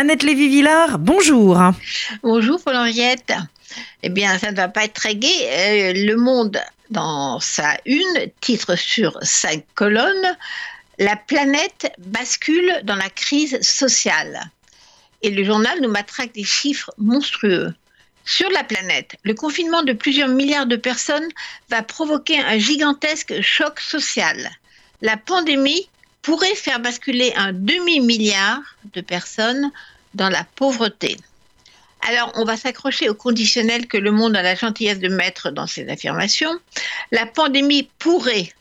Annette Lévy-Villard, bonjour. Bonjour Paul-Henriette. Eh bien, ça ne va pas être très gai. Euh, le Monde, dans sa une, titre sur cinq colonnes, La planète bascule dans la crise sociale. Et le journal nous matraque des chiffres monstrueux. Sur la planète, le confinement de plusieurs milliards de personnes va provoquer un gigantesque choc social. La pandémie pourrait faire basculer un demi-milliard de personnes dans la pauvreté. Alors, on va s'accrocher au conditionnel que le monde a la gentillesse de mettre dans ses affirmations. La pandémie pourrait,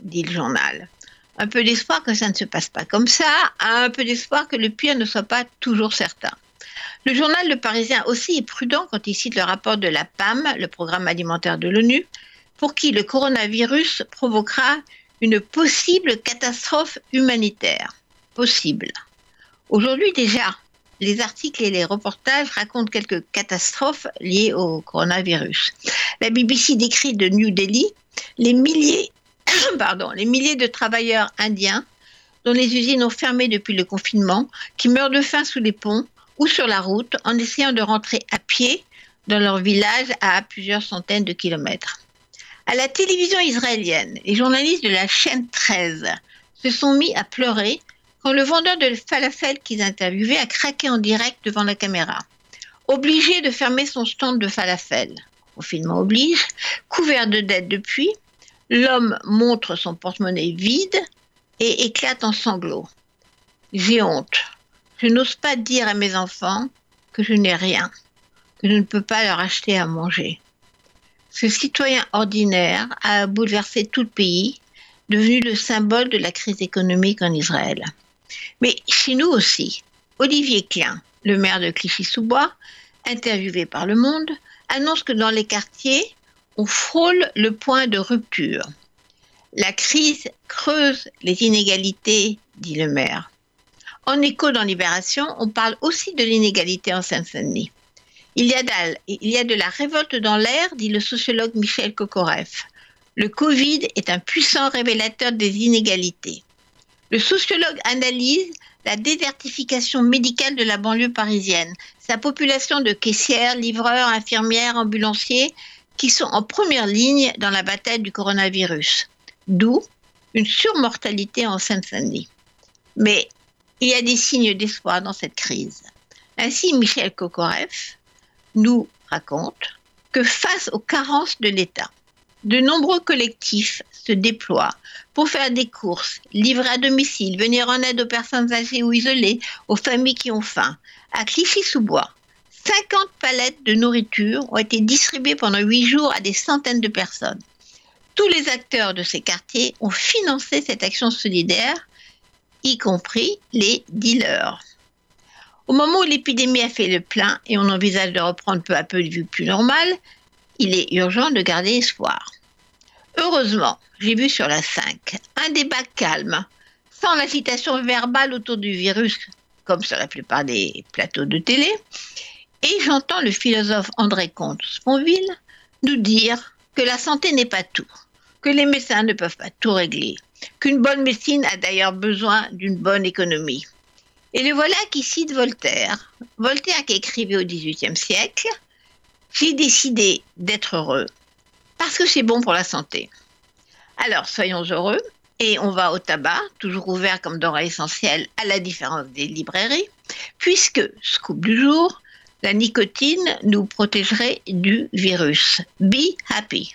dit le journal. Un peu d'espoir que ça ne se passe pas comme ça, un peu d'espoir que le pire ne soit pas toujours certain. Le journal Le Parisien aussi est prudent quand il cite le rapport de la PAM, le programme alimentaire de l'ONU, pour qui le coronavirus provoquera une possible catastrophe humanitaire. Possible. Aujourd'hui déjà, les articles et les reportages racontent quelques catastrophes liées au coronavirus. La BBC décrit de New Delhi les milliers, les milliers de travailleurs indiens dont les usines ont fermé depuis le confinement, qui meurent de faim sous les ponts ou sur la route en essayant de rentrer à pied dans leur village à plusieurs centaines de kilomètres. À la télévision israélienne, les journalistes de la chaîne 13 se sont mis à pleurer quand le vendeur de falafel qu'ils interviewaient a craqué en direct devant la caméra. Obligé de fermer son stand de falafel, confinement oblige, couvert de dettes depuis, l'homme montre son porte-monnaie vide et éclate en sanglots. J'ai honte. Je n'ose pas dire à mes enfants que je n'ai rien, que je ne peux pas leur acheter à manger. Ce citoyen ordinaire a bouleversé tout le pays, devenu le symbole de la crise économique en Israël. Mais chez nous aussi, Olivier Klein, le maire de Clichy-sous-Bois, interviewé par Le Monde, annonce que dans les quartiers, on frôle le point de rupture. La crise creuse les inégalités, dit le maire. En écho dans Libération, on parle aussi de l'inégalité en Seine-Saint-Denis. Il y, a de, la révolte dans l'air, dit le sociologue Michel Kokoreff. Le Covid est un puissant révélateur des inégalités. Le sociologue analyse la désertification médicale de la banlieue parisienne, sa population de caissières, livreurs, infirmières, ambulanciers, qui sont en première ligne dans la bataille du coronavirus. D'où une surmortalité en Seine-Saint-Denis. Mais il y a des signes d'espoir dans cette crise. Ainsi, Michel Kokoreff nous raconte que face aux carences de l'État, de nombreux collectifs se déploient pour faire des courses, livrer à domicile, venir en aide aux personnes âgées ou isolées, aux familles qui ont faim. À Clichy-sous-Bois, 50 palettes de nourriture ont été distribuées pendant 8 jours à des centaines de personnes. Tous les acteurs de ces quartiers ont financé cette action solidaire, y compris les dealers. Au moment où l'épidémie a fait le plein et on envisage de reprendre peu à peu une vue plus normale, il est urgent de garder espoir. Heureusement, j'ai vu sur la 5 un débat calme, sans l'agitation verbale autour du virus, comme sur la plupart des plateaux de télé, et j'entends le philosophe André Comte-Sponville nous dire que la santé n'est pas tout, que les médecins ne peuvent pas tout régler, qu'une bonne médecine a d'ailleurs besoin d'une bonne économie. Et le voilà qui cite Voltaire. Voltaire qui écrivait au XVIIIe siècle J'ai décidé d'être heureux parce que c'est bon pour la santé. Alors soyons heureux et on va au tabac, toujours ouvert comme denrée essentielle à la différence des librairies, puisque, scoop du jour, la nicotine nous protégerait du virus. Be happy.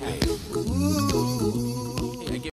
Happy.